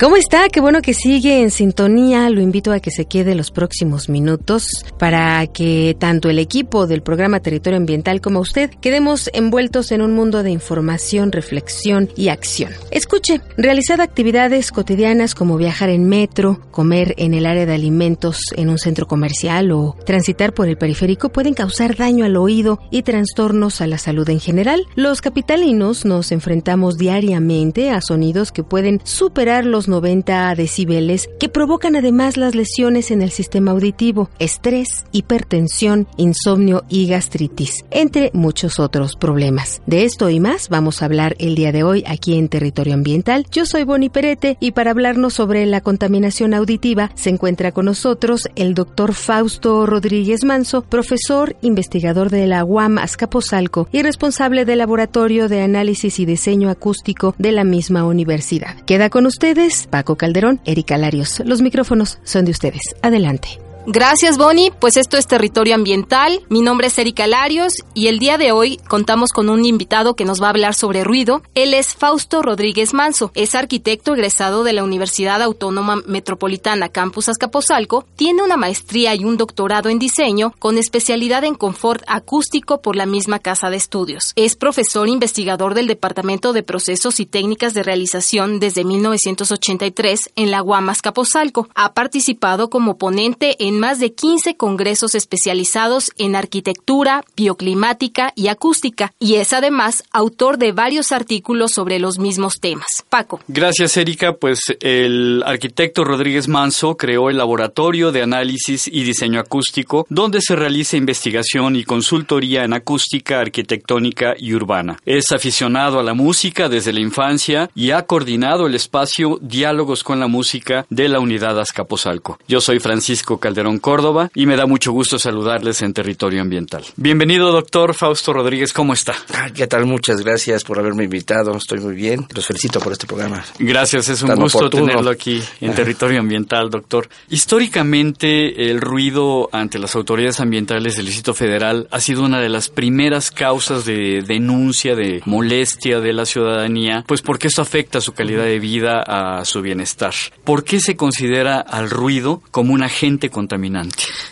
¿Cómo está? Qué bueno que sigue en sintonía. Lo invito a que se quede los próximos minutos para que tanto el equipo del programa Territorio Ambiental como usted quedemos envueltos en un mundo de información, reflexión y acción. Escuche, realizar actividades cotidianas como viajar en metro, comer en el área de alimentos en un centro comercial o transitar por el periférico pueden causar daño al oído y trastornos a la salud en general. Los capitalinos nos enfrentamos diariamente a sonidos que pueden superar los 90 decibeles que provocan además las lesiones en el sistema auditivo, estrés, hipertensión, insomnio y gastritis, entre muchos otros problemas. De esto y más vamos a hablar el día de hoy aquí en Territorio Ambiental. Yo soy Boni Perete y para hablarnos sobre la contaminación auditiva se encuentra con nosotros el doctor Fausto Rodríguez Manso, profesor, investigador de la UAM Azcapotzalco y responsable del Laboratorio de Análisis y Diseño Acústico de la misma universidad. Queda con ustedes Paco Calderón, Erika Larios. Los micrófonos son de ustedes. Adelante. Gracias, Bonnie. Pues esto es Territorio Ambiental. Mi nombre es Erika Larios y el día de hoy contamos con un invitado que nos va a hablar sobre ruido. Él es Fausto Rodríguez Manso. Es arquitecto egresado de la Universidad Autónoma Metropolitana Campus Azcapotzalco. Tiene una maestría y un doctorado en diseño con especialidad en confort acústico por la misma casa de estudios. Es profesor investigador del Departamento de Procesos y Técnicas de Realización desde 1983 en la UAM Azcapotzalco. Ha participado como ponente en más de 15 congresos especializados en arquitectura, bioclimática y acústica, y es además autor de varios artículos sobre los mismos temas. Paco. Gracias, Erika. Pues el arquitecto Rodríguez Manso creó el Laboratorio de Análisis y Diseño Acústico, donde se realiza investigación y consultoría en acústica, arquitectónica y urbana. Es aficionado a la música desde la infancia y ha coordinado el espacio Diálogos con la Música de la Unidad Azcapotzalco. Yo soy Francisco Calderón Córdoba, y me da mucho gusto saludarles en Territorio Ambiental. Bienvenido, doctor Fausto Rodríguez, ¿cómo está? ¿Qué tal? Muchas gracias por haberme invitado, estoy muy bien. Los felicito por este programa. Gracias, es un gusto tenerlo aquí en Territorio Ambiental, doctor. Históricamente, el ruido ante las autoridades ambientales del Distrito Federal ha sido una de las primeras causas de denuncia, de molestia de la ciudadanía, pues porque esto afecta su calidad de vida, a su bienestar. ¿Por qué se considera al ruido como un agente contra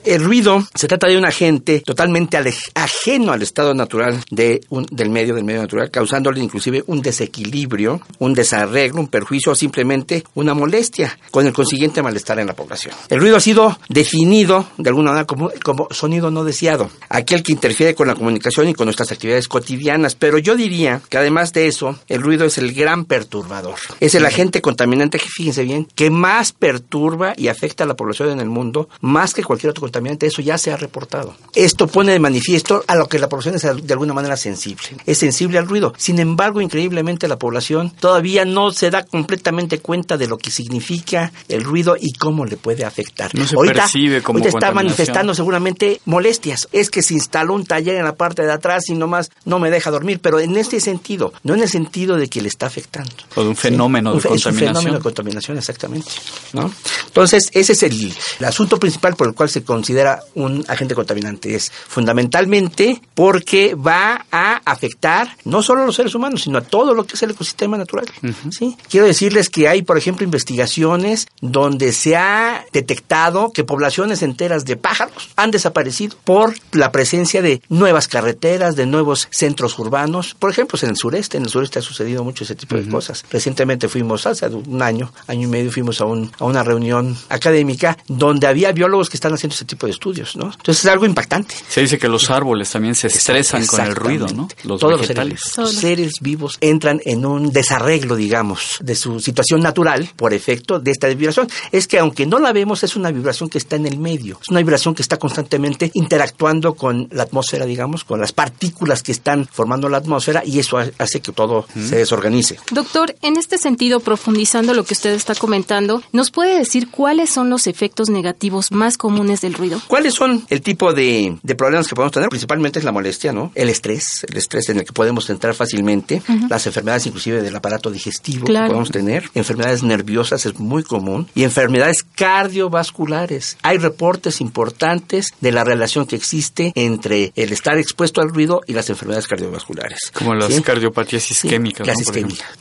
el ruido se trata de un agente totalmente ajeno al estado natural de del medio, del medio natural, causándole inclusive un desequilibrio, un desarreglo, un perjuicio o simplemente una molestia, con el consiguiente malestar en la población. El ruido ha sido definido de alguna manera como, como sonido no deseado, aquel que interfiere con la comunicación y con nuestras actividades cotidianas, pero yo diría que además de eso, el ruido es el gran perturbador. Es el agente contaminante, fíjense bien, que más perturba y afecta a la población en el mundo, más que cualquier otro contaminante, eso ya se ha reportado. Esto pone de manifiesto a lo que la población es de alguna manera sensible. Es sensible al ruido. Sin embargo, increíblemente la población todavía no se da completamente cuenta de lo que significa el ruido y cómo le puede afectar. No se percibe como ahorita está manifestando seguramente molestias. Es que se instaló un taller en la parte de atrás y nomás no me deja dormir, pero en este sentido, no en el sentido de que le está afectando. O de un fenómeno de contaminación. un fenómeno de contaminación, exactamente. ¿no? Entonces, ese es el, el asunto principal por el cual se considera un agente contaminante. Es fundamentalmente porque va a afectar no solo a los seres humanos, sino a todo lo que es el ecosistema natural. ¿sí? Quiero decirles que hay, por ejemplo, investigaciones donde se ha detectado que poblaciones enteras de pájaros han desaparecido por la presencia de nuevas carreteras, de nuevos centros urbanos. Por ejemplo, en el sureste, en el sureste ha sucedido mucho ese tipo de cosas. Recientemente fuimos, hace un año, año y medio, fuimos a, un, a una reunión académica donde había biólogos que están haciendo ese tipo de estudios, ¿no? Entonces es algo impactante. Se dice que los árboles también se estresan con el ruido, ¿no? Los Todos vegetales. Los seres, seres vivos entran en un desarreglo, digamos, de su situación natural por efecto de esta vibración. Es que aunque no la vemos, es una vibración que está en el medio. Es una vibración que está constantemente interactuando con la atmósfera, digamos, con las partículas que están formando la atmósfera y eso hace que todo se desorganice. Doctor, en este sentido, profundizando lo que usted está comentando, ¿nos puede decir cuáles son los efectos negativos más comunes del ruido? ¿Cuáles son el tipo de, problemas que podemos tener? Principalmente es la molestia, ¿no? El estrés, el estrés en el que podemos entrar fácilmente, las enfermedades inclusive del aparato digestivo que podemos tener, enfermedades nerviosas es muy común y enfermedades cardiovasculares. Hay reportes importantes de la relación que existe entre el estar expuesto al ruido y las enfermedades cardiovasculares. Como las cardiopatías isquémicas.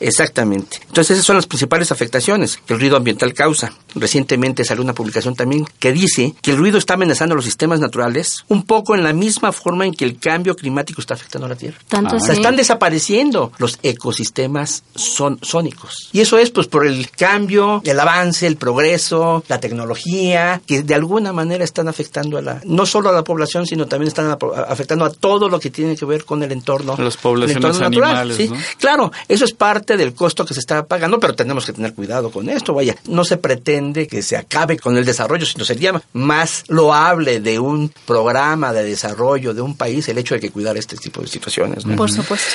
Exactamente. Entonces esas son las principales afectaciones que el ruido ambiental causa. Recientemente salió una publicación también que dice que el ruido está amenazando los sistemas naturales un poco en la misma forma en que el cambio climático está afectando a la Tierra. Tanto están desapareciendo los ecosistemas son, sónicos. Y eso es pues por el cambio, el avance, el progreso, la tecnología, que de alguna manera están afectando a la, no solo a la población, sino también están afectando a todo lo que tiene que ver con el entorno. Las poblaciones animales, ¿sí? Claro, eso es parte del costo que se está pagando, pero tenemos que tener cuidado con esto. Vaya, no se pretende que se acabe con el desarrollo, sino sería más loable de un programa de desarrollo de un país el hecho de que cuidar este tipo de situaciones. Por supuesto.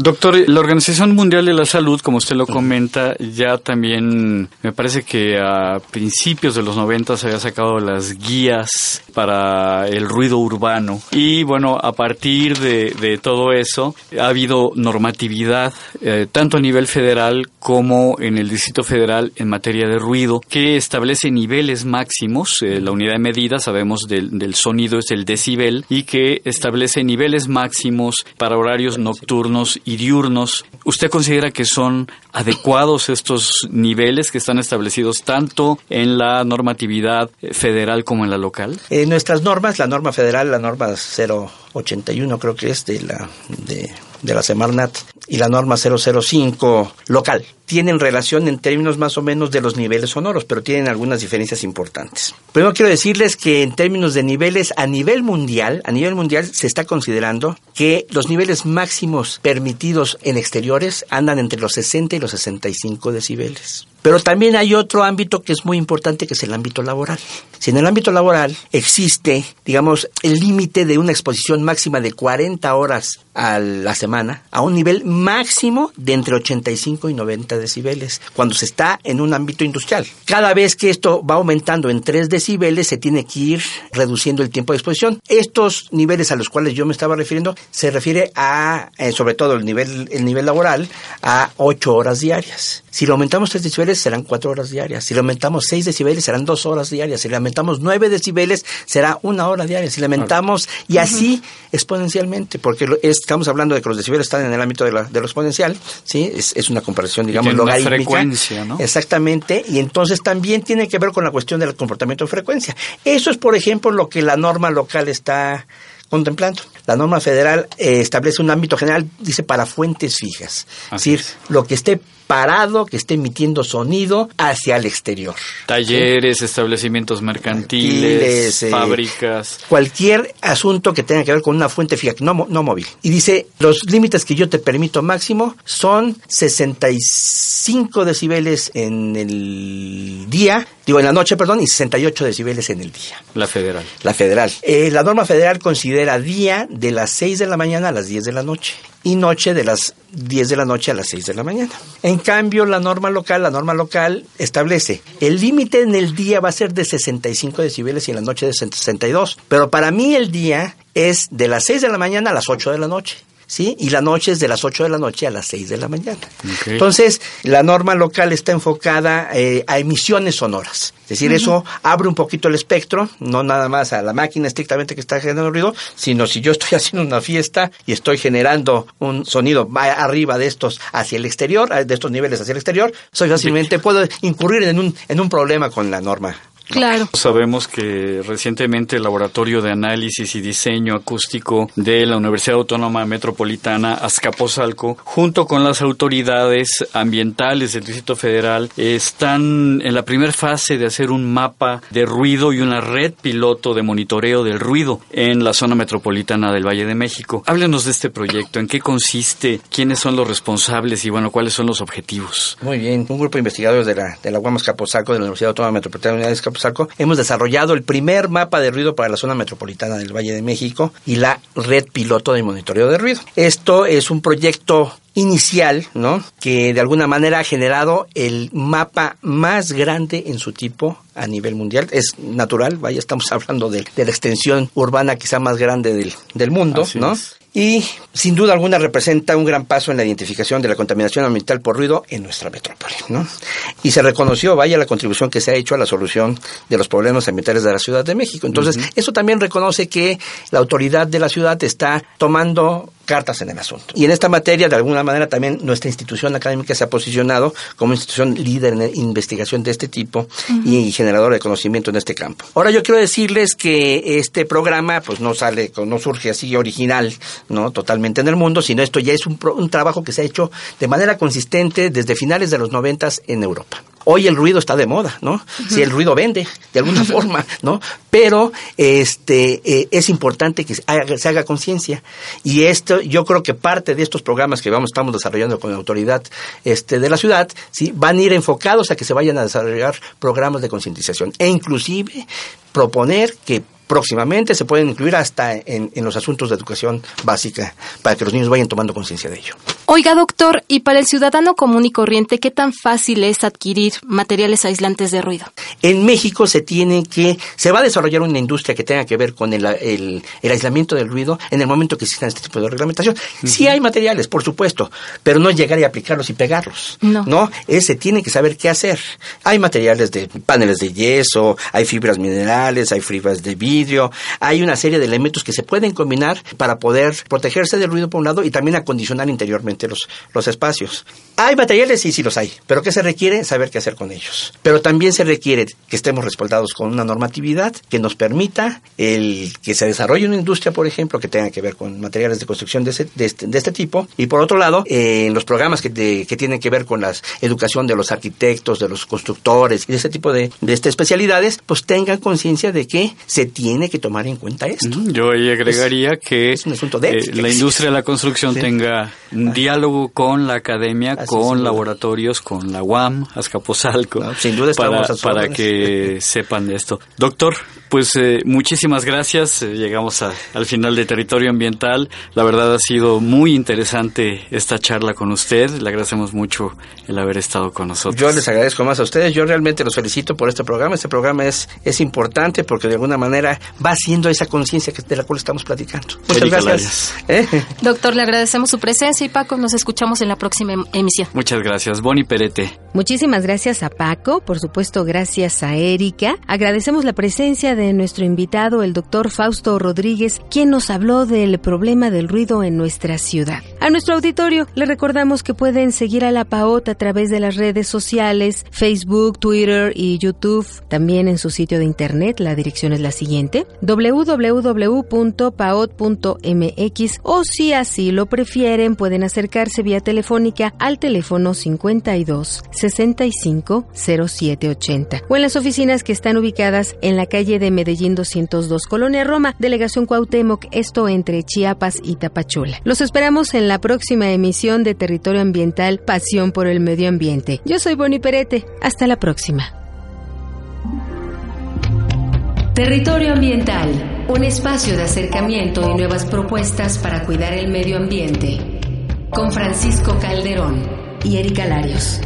Doctor, la Organización Mundial de la Salud, como usted lo comenta, ya también me parece que a principios de los 90 se había sacado las guías para el ruido urbano. Y bueno, a partir de, todo eso ha habido normatividad, eh, tanto a nivel federal como en el Distrito Federal en materia de ruido, que establece niveles máximos. Eh, la unidad de medida, sabemos, del, del sonido es el decibel y que establece niveles máximos para horarios nocturnos y diurnos. ¿Usted considera que son adecuados estos niveles que están establecidos tanto en la normatividad federal como en la local? En nuestras normas, la norma federal, la norma 081 creo que es de la de la Semarnat y la norma 005 local. Tienen relación en términos más o menos de los niveles sonoros, pero tienen algunas diferencias importantes. Primero quiero decirles que en términos de niveles a nivel mundial, a nivel mundial se está considerando que los niveles máximos permitidos en exteriores andan entre los 60 y los 65 decibeles. Pero también hay otro ámbito que es muy importante, que es el ámbito laboral. Si en el ámbito laboral existe, digamos, el límite de una exposición máxima de 40 horas a la semana, a un nivel máximo de entre 85 y 90 decibeles, cuando se está en un ámbito industrial. Cada vez que esto va aumentando en 3 decibeles, se tiene que ir reduciendo el tiempo de exposición. Estos niveles a los cuales yo me estaba refiriendo se refiere a, eh, sobre todo el nivel, el nivel laboral, a 8 horas diarias. Si lo aumentamos 3 decibeles, serán 4 horas diarias. Si lo aumentamos 6 decibeles, serán 2 horas diarias. Si le aumentamos 9 decibeles, será una hora diaria. Si le aumentamos, y así exponencialmente, porque estamos hablando de que los decibeles están en el ámbito de, la, de lo exponencial, ¿sí? Es, una comparación, digamos, logarítmica. frecuencia, ¿no? Exactamente, y entonces también tiene que ver con la cuestión del comportamiento de frecuencia. Eso es, por ejemplo, lo que la norma local está contemplando. La norma federal eh, establece un ámbito general, dice, para fuentes fijas. es decir, lo que esté parado que esté emitiendo sonido hacia el exterior. Talleres, establecimientos mercantiles, eh, fábricas. Cualquier asunto que tenga que ver con una fuente fija, no, no móvil. Y dice, los límites que yo te permito máximo son 65 decibeles en el día, digo en la noche, perdón, y 68 decibeles en el día. La federal. La federal. Eh, la norma federal considera día de las 6 de la mañana a las 10 de la noche y noche de las 10 de la noche a las 6 de la mañana. En cambio, la norma local, la norma local establece el límite en el día va a ser de 65 decibeles y en la noche de 62. Pero para mí el día es de las 6 de la mañana a las 8 de la noche. ¿Sí? Y la noche es de las 8 de la noche a las 6 de la mañana. Entonces, la norma local está enfocada eh, a emisiones sonoras. Es decir, eso abre un poquito el espectro, no nada más a la máquina estrictamente que está generando ruido, sino si yo estoy haciendo una fiesta y estoy generando un sonido arriba de estos hacia el exterior, de estos niveles hacia el exterior, soy fácilmente puedo incurrir en un, en un problema con la norma Claro. Sabemos que recientemente el Laboratorio de Análisis y Diseño Acústico de la Universidad Autónoma Metropolitana Azcapotzalco, junto con las autoridades ambientales del Distrito Federal, están en la primera fase de hacer un mapa de ruido y una red piloto de monitoreo del ruido en la zona metropolitana del Valle de México. Háblenos de este proyecto, en qué consiste, quiénes son los responsables y bueno, cuáles son los objetivos. Muy bien, un grupo de investigadores de la, de la UAM Azcapotzalco, de la Universidad Autónoma Metropolitana de Azcapotzalco, hemos desarrollado el primer mapa de ruido para la zona metropolitana del Valle de México y la red piloto de monitoreo de ruido. Esto es un proyecto inicial, ¿no? Que de alguna manera ha generado el mapa más grande en su tipo a nivel mundial. Es natural, vaya, estamos hablando de, de la extensión urbana quizá más grande del, del mundo, Así ¿no? es. Y sin duda alguna representa un gran paso en la identificación de la contaminación ambiental por ruido en nuestra metrópoli, ¿no? Y se reconoció, vaya, la contribución que se ha hecho a la solución de los problemas ambientales de la Ciudad de México. Entonces, eso también reconoce que la autoridad de la ciudad está tomando cartas en el asunto. Y en esta materia, de alguna manera, también nuestra institución académica se ha posicionado como institución líder en investigación de este tipo y generadora de conocimiento en este campo. Ahora yo quiero decirles que este programa, pues no sale, no surge así original, no totalmente en el mundo, sino esto ya es un, pro- un trabajo que se ha hecho de manera consistente desde finales de los noventas en Europa. Hoy el ruido está de moda, ¿no? Si el ruido vende, de alguna forma, ¿no? Pero este eh, es importante que se haga, se haga conciencia. Y esto, yo creo que parte de estos programas que vamos, estamos desarrollando con la autoridad este, de la ciudad, sí, van a ir enfocados a que se vayan a desarrollar programas de concientización. E inclusive proponer que próximamente se pueden incluir hasta en, en los asuntos de educación básica para que los niños vayan tomando conciencia de ello. Oiga, doctor, y para el ciudadano común y corriente, ¿qué tan fácil es adquirir materiales aislantes de ruido? En México se tiene que, se va a desarrollar una industria que tenga que ver con el, el, el aislamiento del ruido en el momento que exista este tipo de reglamentación. Sí hay materiales, por supuesto, pero no llegar y aplicarlos y pegarlos. No. No, Eh, se tiene que saber qué hacer. Hay materiales de paneles de yeso, hay fibras minerales, hay fibras de vidrio, hay una serie de elementos que se pueden combinar para poder protegerse del ruido por un lado y también acondicionar interiormente los, los espacios. Hay materiales, sí, sí los hay, pero ¿qué se requiere? Saber qué hacer con ellos. Pero también se requiere que estemos respaldados con una normatividad que nos permita el que se desarrolle una industria, por ejemplo, que tenga que ver con materiales de construcción de, ese- de este, de este tipo. Y por otro lado, en los programas que, que tienen que ver con la educación de los arquitectos, de los constructores y de ese tipo de, de este, especialidades, pues tengan conciencia de que se tiene que tomar en cuenta esto. Yo ahí agregaría que es un asunto de eh, la industria de la construcción Sí. tenga un diálogo con la academia, Así con laboratorios, con la UAM, Azcapotzalco, No, sin duda estamos para, para que sepan de esto. Doctor, pues eh, muchísimas gracias. Eh, llegamos a- al final de Territorio Ambiental. La verdad ha sido muy interesante esta charla con usted. Le agradecemos mucho el haber estado con nosotros. Yo les agradezco más a ustedes. Yo realmente los felicito por este programa. Este programa es, es importante porque de alguna manera va haciendo esa conciencia que- de la cual estamos platicando. Muchas Erika gracias. ¿Eh? Doctor, le agradecemos su presencia y Paco, nos escuchamos en la próxima em- emisión. Muchas gracias. Boni Perete. Muchísimas gracias a Paco, por supuesto gracias a Erika. Agradecemos la presencia de nuestro invitado, el doctor Fausto Rodríguez, quien nos habló del problema del ruido en nuestra ciudad. A nuestro auditorio le recordamos que pueden seguir a la PAOT a través de las redes sociales, Facebook, Twitter y YouTube. También en su sitio de internet, la dirección es la siguiente, www.paot.mx o si así lo prefieren, pueden acercarse vía telefónica al teléfono 52 65 0780 o en las oficinas que están ubicadas en la calle de Medellín 202, Colonia Roma, Delegación Cuauhtémoc, esto entre Chiapas y Tapachula. Los esperamos en la próxima emisión de Territorio Ambiental Pasión por el Medio Ambiente. Yo soy Boni Perete. Hasta la próxima. Territorio Ambiental, un espacio de acercamiento y nuevas propuestas para cuidar el medio ambiente. Con Francisco Calderón y Erika Larios.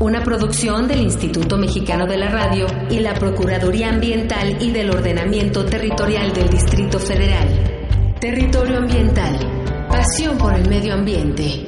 Una producción del Instituto Mexicano de la Radio y la Procuraduría Ambiental y del Ordenamiento Territorial del Distrito Federal. Territorio Ambiental, pasión por el medio ambiente.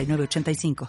906985.